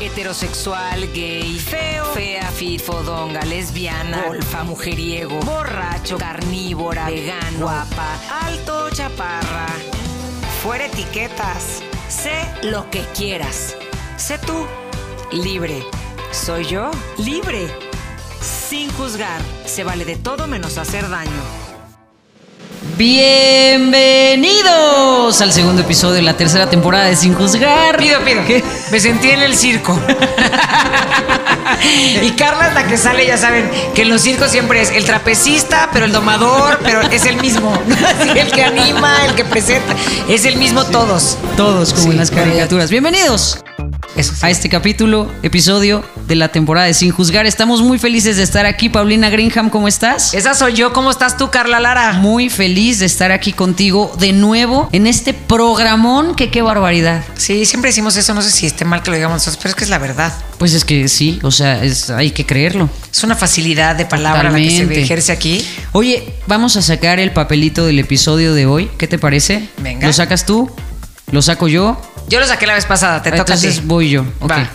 Heterosexual, gay, feo, fea, fit, fodonga, lesbiana, golfa, mujeriego, borracho, carnívora, vegano, guapa, alto, chaparra. Fuera etiquetas. Sé lo que quieras. Sé tú. Libre. Soy yo. Libre. Sin juzgar. Se vale de todo menos hacer daño. Bienvenidos al segundo episodio de la tercera temporada de Sin Juzgar. Pido, pido. Me sentí en el circo. y Carla es la que sale, ya saben, que en los circos siempre es el trapecista, pero el domador, pero es el mismo. Así, el que anima, el que presenta. Es el mismo todos. Todos como Sí, en las caricaturas. Bienvenidos A este capítulo, episodio de la temporada de Sin Juzgar. Estamos muy felices de estar aquí. Paulina Greenham, ¿cómo estás? Esa soy yo. ¿Cómo estás tú, Carla Lara? Muy feliz de estar aquí contigo de nuevo en este programón que qué barbaridad. Sí, siempre decimos eso. No sé si esté mal que lo digamos nosotros, pero es que es la verdad. Pues es que sí, o sea, es, hay que creerlo. Es una facilidad de palabra la que se Totalmente. ejerce aquí. Oye, vamos a sacar el papelito del episodio de hoy. ¿Qué te parece? Venga. ¿Lo sacas tú? ¿Lo saco yo? Yo lo saqué la vez pasada, te toca a Entonces ti. voy yo. ok. Va.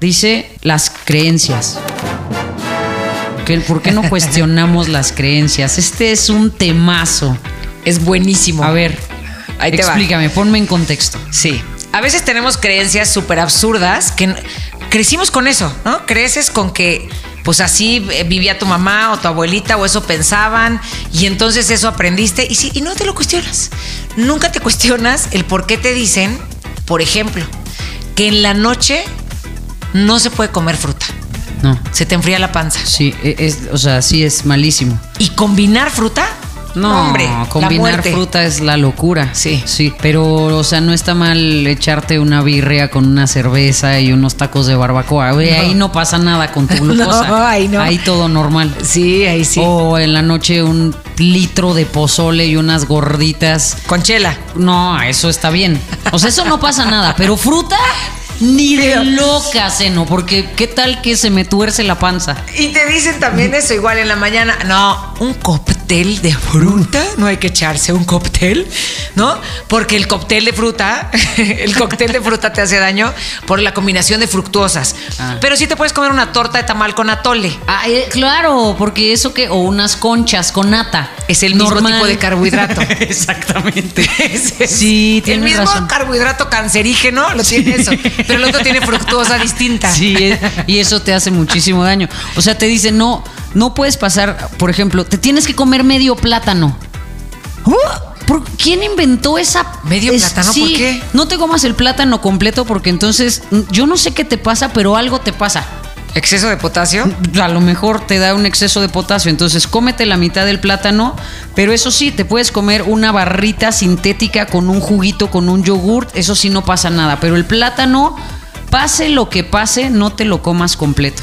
Dice las creencias. ¿Qué- ¿Por qué no cuestionamos las creencias? Este es un temazo. Es buenísimo. A ver, Ahí te va. explícame, ponme en contexto. Sí. A veces tenemos creencias súper absurdas que crecimos con eso, ¿no? Creces con que pues así eh, vivía tu mamá o tu abuelita o eso pensaban y entonces eso aprendiste y, sí, y no te lo cuestionas. Nunca te cuestionas el por qué te dicen, por ejemplo, que en la noche no se puede comer fruta. No. Se te enfría la panza. Sí, e- es, o sea, sí es malísimo. ¿Y combinar fruta? No, hombre, combinar fruta es la locura. Sí. Sí, pero, o sea, no está mal echarte una birria con una cerveza y unos tacos de barbacoa. Ahí no pasa nada con tu glucosa. No, ahí no. Ahí todo normal. Sí, ahí sí. O en la noche un litro de pozole y unas gorditas. Con chela. No, eso está bien. O sea, eso no pasa nada. Pero fruta, ni de loca, seno. Porque qué tal que se me tuerce la panza. Y te dicen también eso igual en la mañana. No, un cóctel de fruta. No hay que echarse un cóctel, ¿no? Porque el cóctel de fruta, el cóctel de fruta te hace daño por la combinación de fructuosas. Ah. Pero sí te puedes comer una torta de tamal con atole. Ah, eh, claro, porque eso que. O unas conchas con nata. Es el mismo tipo de carbohidrato. Exactamente. Es- es- Sí, El tienes mismo razón. carbohidrato cancerígeno lo tiene eso. Pero el otro tiene fructuosa distinta. Sí, eh, y eso te hace muchísimo daño. O sea, te dice, no, no puedes pasar, por ejemplo, te tienes que comer medio plátano. ¿Por ¿Quién inventó esa? ¿Medio plátano? sí, ¿Por qué? No te comas el plátano completo porque entonces mm, yo no sé qué te pasa, pero algo te pasa. Exceso de potasio. A lo mejor te da un exceso de potasio, entonces cómete la mitad del plátano, pero eso sí, te puedes comer una barrita sintética con un juguito, con un yogurt, eso sí no pasa nada, pero el plátano, pase lo que pase, no te lo comas completo.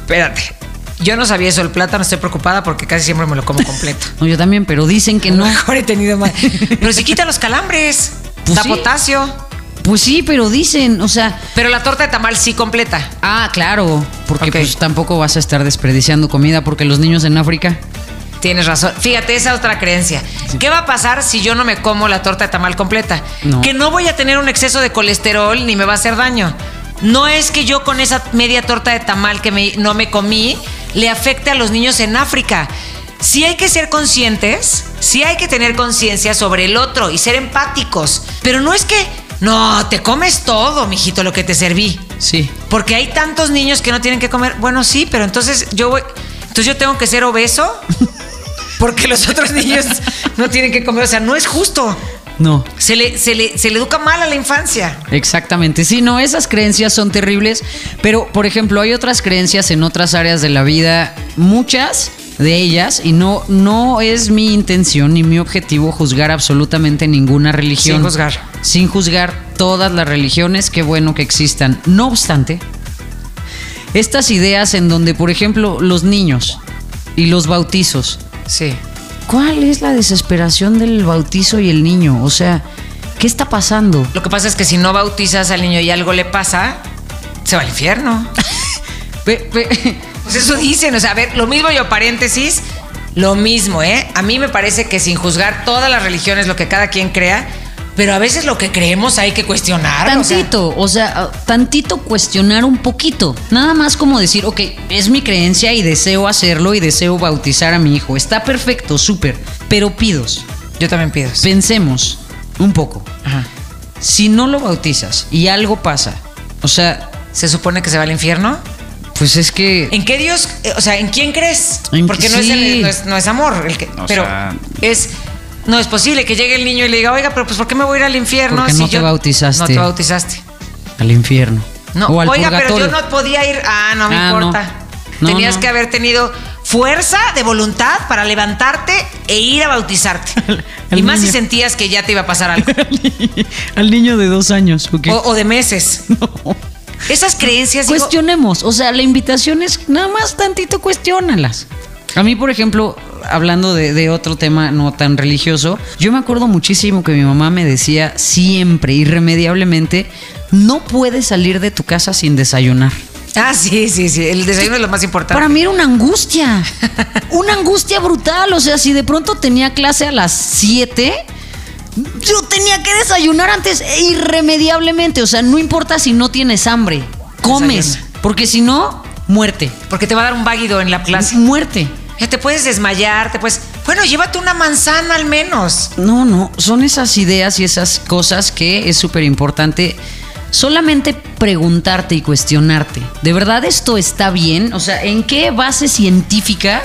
Espérate. Yo no sabía eso del plátano, estoy preocupada porque casi siempre me lo como completo. No, yo también, pero dicen que no. mejor he tenido más. Pero si quita los calambres, Pues da sí. potasio. Pues sí, pero dicen, o sea, Pero la torta de tamal sí completa. ah, claro, porque pues tampoco vas a estar desperdiciando comida porque los niños en África Tienes razón. Fíjate, esa otra creencia. ¿Qué va a pasar si yo no me como la torta de tamal completa? No. Que no voy a tener un exceso de colesterol ni me va a hacer daño. No es que yo con esa media torta de tamal que me- no me comí le afecte a los niños en África. Sí hay que ser conscientes, sí hay que tener conciencia sobre el otro y ser empáticos. Pero no es que, no, te comes todo, mijito, lo que te serví. Sí. Porque hay tantos niños que no tienen que comer. Bueno, sí, pero entonces yo voy. Entonces yo tengo que ser obeso. Porque los otros niños no tienen que comer. O sea, no es justo. No. Se le, se le, se le educa mal a la infancia. Exactamente, sí, no, esas creencias son terribles, pero por ejemplo hay otras creencias en otras áreas de la vida, muchas de ellas, y no, no es mi intención ni mi objetivo juzgar absolutamente ninguna religión. Sin juzgar. Sin juzgar todas las religiones, qué bueno que existan. No obstante, estas ideas en donde, por ejemplo, los niños y los bautizos, Sí. ¿Cuál es la desesperación del bautizo y el niño? O sea, ¿qué está pasando? Lo que pasa es que si no bautizas al niño y algo le pasa, se va al infierno. Pues eso dicen. O sea, a ver, lo mismo yo, paréntesis. Lo mismo, ¿eh? A mí me parece que sin juzgar todas las religiones, lo que cada quien crea, Pero a veces lo que creemos hay que cuestionar. o sea, Tantito, o sea, tantito cuestionar un poquito. Nada más como decir, ok, es mi creencia y deseo hacerlo y deseo bautizar a mi hijo. Está perfecto, súper. Pero pidos, yo también pido. pensemos un poco. Ajá. Si no lo bautizas y algo pasa, o sea, ¿Se supone que se va al infierno? pues es que... ¿En qué Dios, eh, o sea, en quién crees? En- Porque no, es, el- no, es, no es amor, el que, pero sea- es no es posible que llegue el niño y le diga, oiga, pero pues ¿por qué me voy a ir al infierno? Porque no te bautizaste. No te bautizaste. Al infierno. No, o al oiga, pero yo no podía ir. Ah, no me Ah, no. importa. No, Tenías no. que haber tenido fuerza de voluntad para levantarte e ir a bautizarte. al y más si sentías que ya te iba a pasar algo. Al niño de dos años. o, o de meses. Esas creencias. digo, Cuestionemos, o sea, la invitación es nada más tantito cuestiónalas. A mí, por ejemplo, hablando de, de otro tema no tan religioso, yo me acuerdo muchísimo que mi mamá me decía siempre, irremediablemente, no puedes salir de tu casa sin desayunar. Ah, sí, sí, sí. El desayuno es lo más importante. Para mí era una angustia, una angustia brutal. O sea, si de pronto tenía clase a las 7, yo tenía que desayunar antes e irremediablemente. O sea, no importa si no tienes hambre, comes. Desayuna. Porque si no, muerte. Porque te va a dar un váguido en la clase. Muerte. Ya te puedes desmayar, te puedes. Bueno, llévate una manzana al menos. No, no, son esas ideas y esas cosas que es súper importante solamente preguntarte y cuestionarte. ¿De verdad esto está bien? O sea, ¿en qué base científica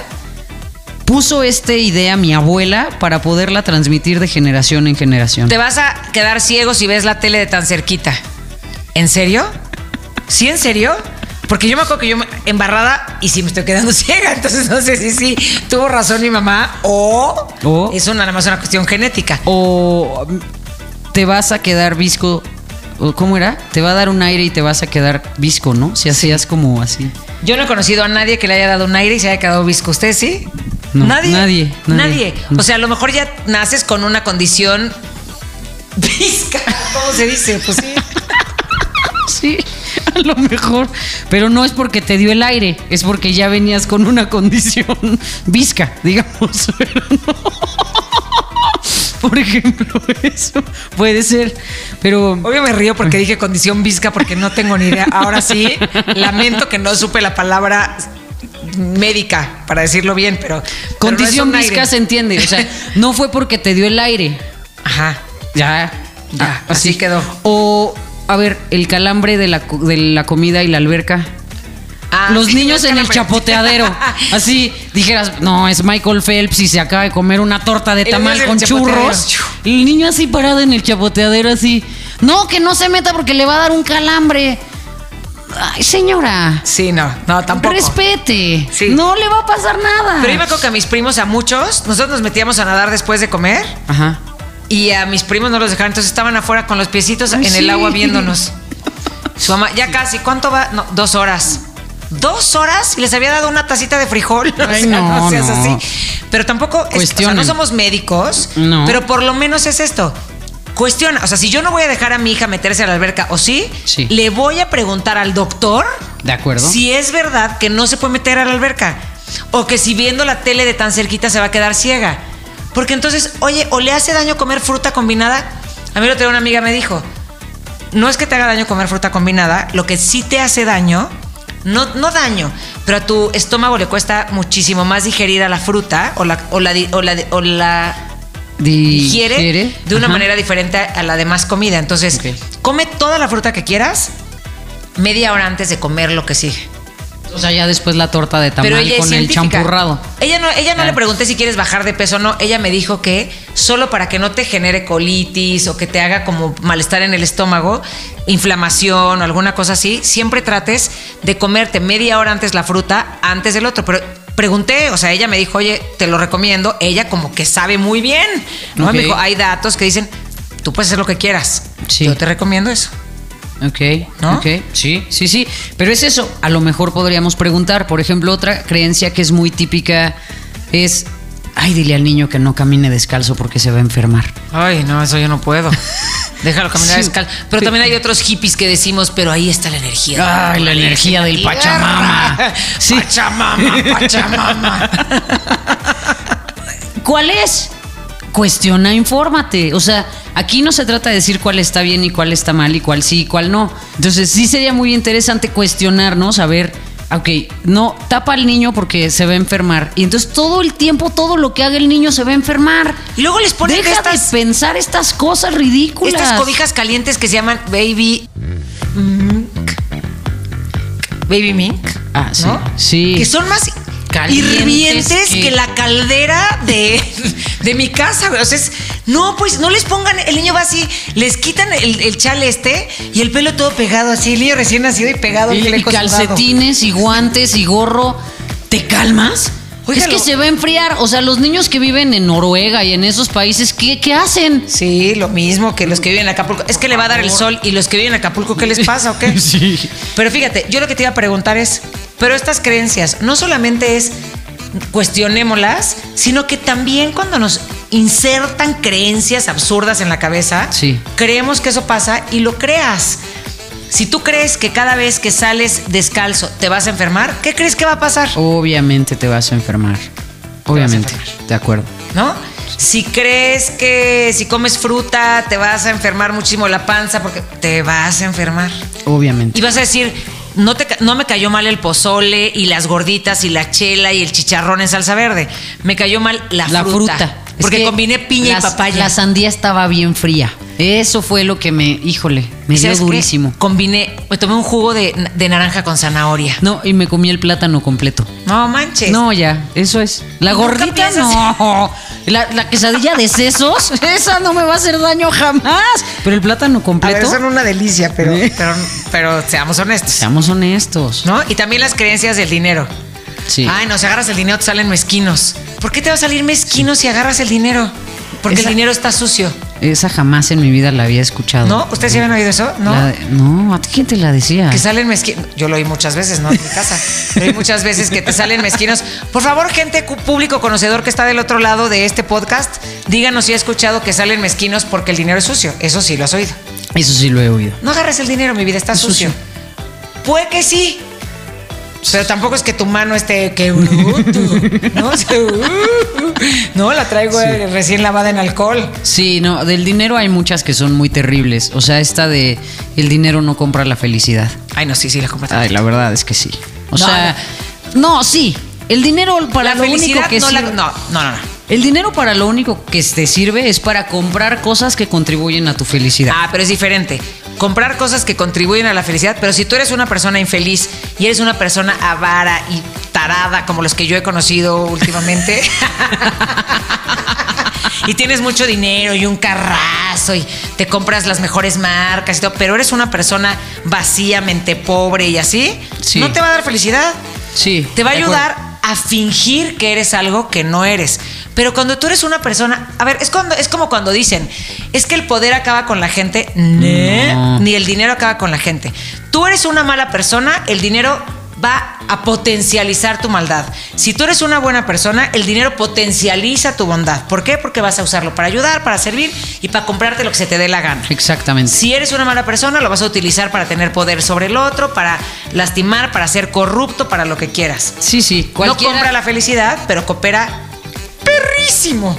puso esta idea mi abuela para poderla transmitir de generación en generación? Te vas a quedar ciego si ves la tele de tan cerquita. ¿En serio? ¿Sí, en serio? Porque yo me acuerdo que yo embarrada y sí me estoy quedando ciega. Entonces no sé si sí tuvo razón mi mamá o, O- es una, nada más una cuestión genética. ¿O te vas a quedar visco? ¿O ¿Cómo era? Te va a dar un aire y te vas a quedar visco, ¿no? Si hacías como así. Yo no he conocido a nadie que le haya dado un aire y se haya quedado visco. ¿Usted sí? No, nadie. nadie, nadie. O sea, a lo mejor ya naces con una condición visca. ¿Cómo se dice? Pues sí. Sí, a lo mejor. Pero no es porque te dio el aire, es porque ya venías con una condición visca, digamos. Pero no. Por ejemplo, eso puede ser. Pero Obvio me río porque dije condición visca porque no tengo ni idea. Ahora sí, lamento que no supe la palabra médica para decirlo bien, pero pero condición no visca aire. se entiende. O sea, no fue porque te dio el aire. Ajá. Ya, Ya, así quedó. O, a ver, el calambre de la, de la comida y la alberca. Ah, Los niños en el chapoteadero. Así dijeras, no, es Michael Phelps y se acaba de comer una torta de tamal con churros. El niño así parado en el chapoteadero, así. No, que no se meta porque le va a dar un calambre. Ay, señora. Sí, no, no, tampoco. Respete. Sí. No le va a pasar nada. Pero yo me acuerdo que a mis primos, a muchos, nosotros nos metíamos a nadar después de comer Ajá. Y a mis primos no los dejaron, entonces estaban afuera con los piecitos Ay, en el agua viéndonos. Su mamá, ya casi, ¿cuánto va? No, dos horas. ¿Dos horas? Y les había dado una tacita de frijol. O sea, no, no seas no. así. Pero tampoco, es- o sea, no somos médicos, No. pero por lo menos es esto. Cuestiona, o sea, si yo no voy a dejar a mi hija meterse a la alberca, o sí, Sí. le voy a preguntar al doctor De acuerdo. si es verdad que no se puede meter a la alberca. O que si viendo la tele de tan cerquita se va a quedar ciega. Porque entonces, oye, o le hace daño comer fruta combinada. A mí lo tengo una amiga me dijo, no es que te haga daño comer fruta combinada, lo que sí te hace daño, no, no daño, pero a tu estómago le cuesta muchísimo más digerir a la fruta o la, o la, o la, o la digiere, Digiere. de una Ajá. manera diferente a la demás comida. Entonces, come toda la fruta que quieras media hora antes de comer lo que sigue. O sea, ya después la torta de tamal Pero ella es con el científica. champurrado. Ella no, ella no le pregunté si quieres bajar de peso o no. Ella me dijo que solo para que no te genere colitis o que te haga como malestar en el estómago, inflamación o alguna cosa así, siempre trates de comerte media hora antes la fruta, antes del otro. Pero pregunté, o sea, ella me dijo, oye, te lo recomiendo. Ella como que sabe muy bien. ¿no? Ok. Me dijo, hay datos que dicen, tú puedes hacer lo que quieras. Sí. Yo te recomiendo eso. Ok, ¿No? ok, sí, sí, sí. Pero es eso, a lo mejor podríamos preguntar, por ejemplo, otra creencia que es muy típica es, ay, dile al niño que no camine descalzo porque se va a enfermar. Ay, no, eso yo no puedo. Déjalo caminar Sí. descalzo. Pero también hay otros hippies que decimos, pero ahí está la energía. Ay, la energía del Pachamama. Sí. Pachamama, Pachamama. ¿Cuál es? Cuestiona, infórmate. O sea, aquí no se trata de decir cuál está bien y cuál está mal y cuál sí y cuál no. Entonces sí sería muy interesante cuestionarnos, a ver, ok, no, tapa al niño porque se va a enfermar. Y entonces todo el tiempo, todo lo que haga el niño se va a enfermar. Y luego les ponen Deja estas, de pensar estas cosas ridículas. estas cobijas calientes que se llaman baby mink. Baby mink. Ah, sí, ¿no? sí. Que son más Calientes hirvientes que- que... la caldera de, de mi casa, güey. O sea, es- no, pues no les pongan, el niño va así, les quitan el, el chal este y el pelo todo pegado así, el niño recién nacido y pegado. Y, y sudado. calcetines y guantes y gorro. ¿Te calmas? Es que se va a enfriar. O sea, los niños que viven en Noruega y en esos países, ¿qué, qué hacen? Sí, lo mismo que los que viven en Acapulco. Es que le va a dar el sol y los que viven en Acapulco, ¿qué les pasa o qué? Sí. Pero fíjate, yo lo que te iba a preguntar es, pero estas creencias no solamente es cuestionémoslas, sino que también cuando nos insertan creencias absurdas en la cabeza, Sí. creemos que eso pasa y lo creas. Si tú crees que cada vez que sales descalzo te vas a enfermar, ¿qué crees que va a pasar? Obviamente te vas a enfermar. Obviamente. enfermar. De acuerdo. ¿No? Si crees que si comes fruta te vas a enfermar muchísimo la panza porque te vas a enfermar. Obviamente. Y vas a decir, no, te, no me cayó mal el pozole y las gorditas y la chela y el chicharrón en salsa verde. Me cayó mal la, la fruta. fruta. Es Porque que combiné piña las- y papaya. La sandía estaba bien fría. Eso fue lo que me, híjole, me ¿Y dio qué? durísimo. Combiné, me tomé un jugo de, de naranja con zanahoria. No, y me comí el plátano completo. No manches. No, ya, eso es. La gordita no. La, la quesadilla de sesos, esa no me va a hacer daño jamás. Pero el plátano A ver, completo, son una delicia, pero, pero, pero seamos honestos. seamos honestos. ¿No? Y también las creencias del dinero. Sí. Ay, no, si agarras el dinero te salen mezquinos. ¿Por qué te va a salir mezquino si agarras el dinero? Porque Esa- el dinero está sucio. Esa jamás en mi vida la había escuchado. ¿No? ¿Ustedes sí habían oído eso? No. La no, ¿a ti quién te la decía? Que salen mezquinos. Yo lo oí muchas veces, ¿no? En mi casa. Lo oí muchas veces que te salen mezquinos. Por favor, gente público conocedor que está del otro lado de este podcast, díganos si ha escuchado que salen mezquinos porque el dinero es sucio. Eso sí lo has oído. Eso sí lo he oído. No agarres el dinero, mi vida está Es sucio. sucio. Puede que sí. Pero tampoco es que tu mano esté que. O sea, uh, no, la traigo eh, recién lavada en alcohol. Sí, no, del dinero hay muchas que son muy terribles. O sea, esta de el dinero no compra la felicidad. Ay, no, sí, sí, la compré. Ay, la verdad es que sí. O No, sea, no, sí. El dinero para La lo único que no, la- sirve- no, no, no, no. El dinero para lo único que te sirve es para comprar cosas que contribuyen a tu felicidad. Ah, pero es diferente. Comprar cosas que contribuyen a la felicidad, pero si tú eres una persona infeliz y eres una persona avara y tarada como los que yo he conocido últimamente, y tienes mucho dinero y un carrazo y te compras las mejores marcas y todo, pero eres una persona vacíamente pobre y así, Sí. no te va a dar felicidad. Sí. Te va a ayudar a fingir que eres algo que no eres. Pero cuando tú eres una persona, a ver, es cuando es como cuando dicen, es que el poder acaba con la gente, No. Ni el dinero acaba con la gente. Tú eres una mala persona, el dinero va a potencializar tu maldad. Si tú eres una buena persona, el dinero potencializa tu bondad. ¿Por qué? Porque vas a usarlo para ayudar, para servir y para comprarte lo que se te dé la gana. Exactamente. Si eres una mala persona, lo vas a utilizar para tener poder sobre el otro, para lastimar, para ser corrupto, para lo que quieras. Sí, sí. No compra la felicidad, pero coopera perrísimo.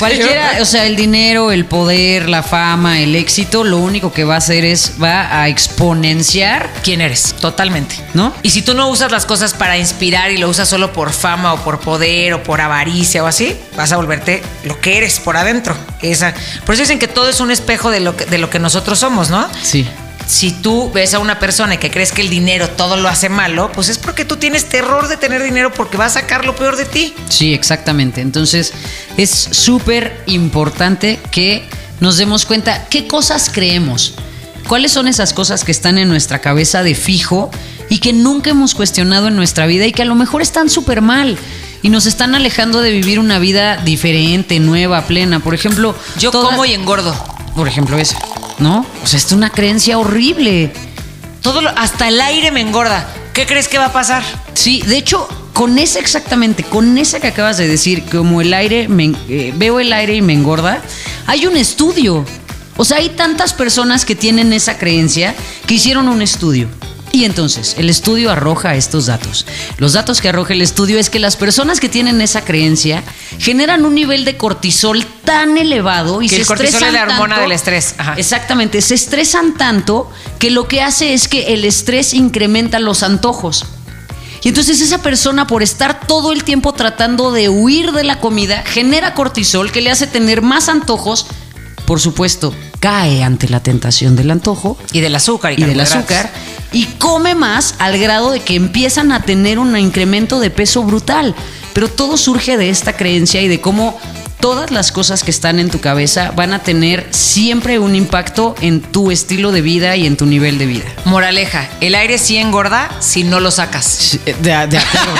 Cu- Cualquiera, o sea, el dinero, el poder, la fama, el éxito, lo único que va a hacer es va a exponenciar, ¿Quién eres? Totalmente. ¿no? Y si tú no usas las cosas para inspirar y lo usas solo por fama o por poder o por avaricia o así, vas a volverte lo que eres por adentro. Esa. Por eso dicen que todo es un espejo de lo que, de lo que nosotros somos, ¿no? Sí. Si tú ves a una persona y que crees que el dinero todo lo hace malo, pues es porque tú tienes terror de tener dinero porque va a sacar lo peor de ti. Sí, exactamente. Entonces, es súper importante que nos demos cuenta qué cosas creemos. ¿Cuáles son esas cosas que están en nuestra cabeza de fijo y que nunca hemos cuestionado en nuestra vida y que a lo mejor están súper mal y nos están alejando de vivir una vida diferente, nueva, plena? Por ejemplo, Yo como y engordo. Por ejemplo, esa, ¿no? O sea, es una creencia horrible. Todo lo- hasta el aire me engorda. ¿Qué crees que va a pasar? Sí, de hecho, con esa exactamente, con esa que acabas de decir, como el aire, me, eh, veo el aire y me engorda, hay un estudio. O sea, hay tantas personas que tienen esa creencia que hicieron un estudio. Y entonces, el estudio arroja estos datos. Los datos que arroja el estudio es que las personas que tienen esa creencia generan un nivel de cortisol tan elevado y Que se el cortisol estresan es la hormona tanto- del estrés. Ajá. Exactamente, se estresan tanto que lo que hace es que el estrés incrementa los antojos. Y entonces esa persona por estar todo el tiempo tratando de huir de la comida genera cortisol que le hace tener más antojos. Por supuesto, cae ante la tentación del antojo Y del azúcar. Y, y del azúcar y come más al grado de que empiezan a tener un incremento de peso brutal. Pero todo surge de esta creencia y de cómo todas las cosas que están en tu cabeza van a tener siempre un impacto en tu estilo de vida y en tu nivel de vida. Moraleja, el aire sí engorda si no lo sacas. De, acuerdo.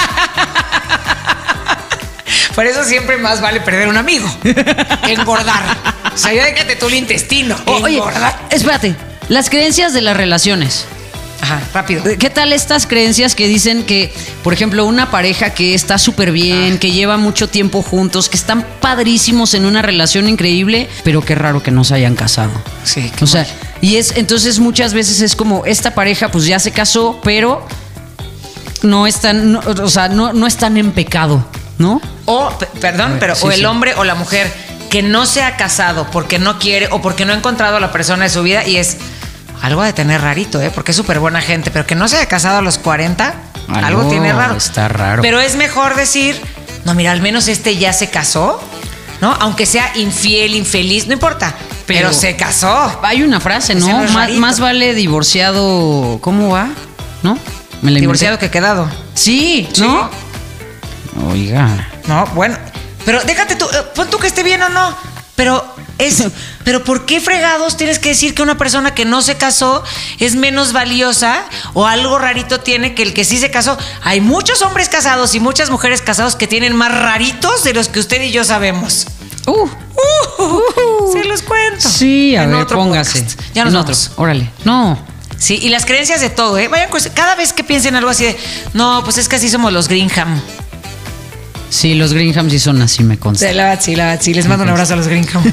Por eso siempre más vale perder un amigo que engordar. O sea, ya déjate tú el intestino. Oye, engordar. espérate, las creencias de las relaciones. Ajá, rápido. ¿Qué tal estas creencias que dicen que, por ejemplo, una pareja que está súper bien, que lleva mucho tiempo juntos, que están padrísimos en una relación increíble, pero qué raro que no se hayan casado? Sí, qué O sea, mal. y es entonces muchas veces es como esta pareja pues ya se casó, pero no están, no, o sea, no, no están en pecado, ¿no? O, perdón, pero Sí, o el sí. hombre o la mujer que no se ha casado porque no quiere o porque no ha encontrado a la persona de su vida y es algo de tener rarito, ¿eh? Porque es súper buena gente, pero que no se haya casado a los 40, algo, Algo tiene raro. está raro. Pero es mejor decir, no, mira, al menos este ya se casó, ¿no? Aunque sea infiel, infeliz, no importa, pero, Pero- se casó. Hay una frase, ¿no? más, vale divorciado, ¿cómo va? ¿No? Me la inventé. Divorciado que quedado. Sí, Sí. ¿no? Oiga. No, bueno. Pero déjate tú, eh, pon tú que esté bien o no. Pero es. Pero ¿por qué fregados tienes que decir que una persona que no se casó es menos valiosa o algo rarito tiene que el que sí se casó? Hay muchos hombres casados y muchas mujeres casados que tienen más raritos de los que usted y yo sabemos. Uh, Se los cuento. sí, a En ver, otro póngase. podcast. Ya nos en vamos. otro. Órale. No. Sí, y las creencias de todo, ¿eh? Vayan, cada vez que piensen algo así de, no, pues es que así somos los Greenham. Sí, los Greenham sí son así, me consta. Sí, la sí, la sí. Les mando un abrazo a los Greenham.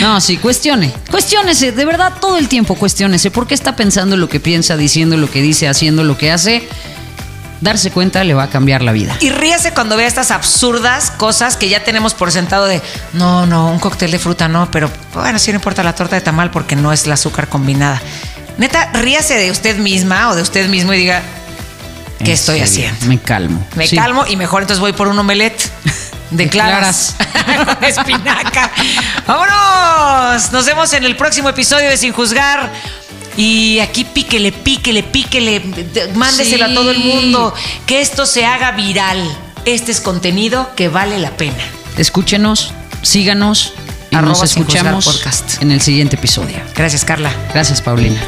No, sí, cuestione. Cuestiónese, de verdad, todo el tiempo cuestiónese. ¿Por qué está pensando lo que piensa, diciendo lo que dice, haciendo lo que hace? Darse cuenta le va a cambiar la vida. Y ríase cuando vea estas absurdas cosas que ya tenemos por sentado de, no, no, un cóctel de fruta no, pero bueno, sí no importa la torta de tamal porque no es la azúcar combinada. Neta, ríase de usted misma o de usted mismo y diga, ¿qué estoy serio, haciendo? Me calmo. Me Sí. calmo y mejor entonces voy por un omelette de De claras. Con espinaca. ¡Vámonos! Nos vemos en el próximo episodio de Sin Juzgar. Y aquí píquele, píquele, píquele. de- Mándeselo Sí. a todo el mundo. Que esto se haga viral. Este es contenido que vale la pena. Escúchenos, síganos y Arroba nos escuchamos Podcast. en el siguiente episodio. Gracias, Carla. Gracias, Paulina.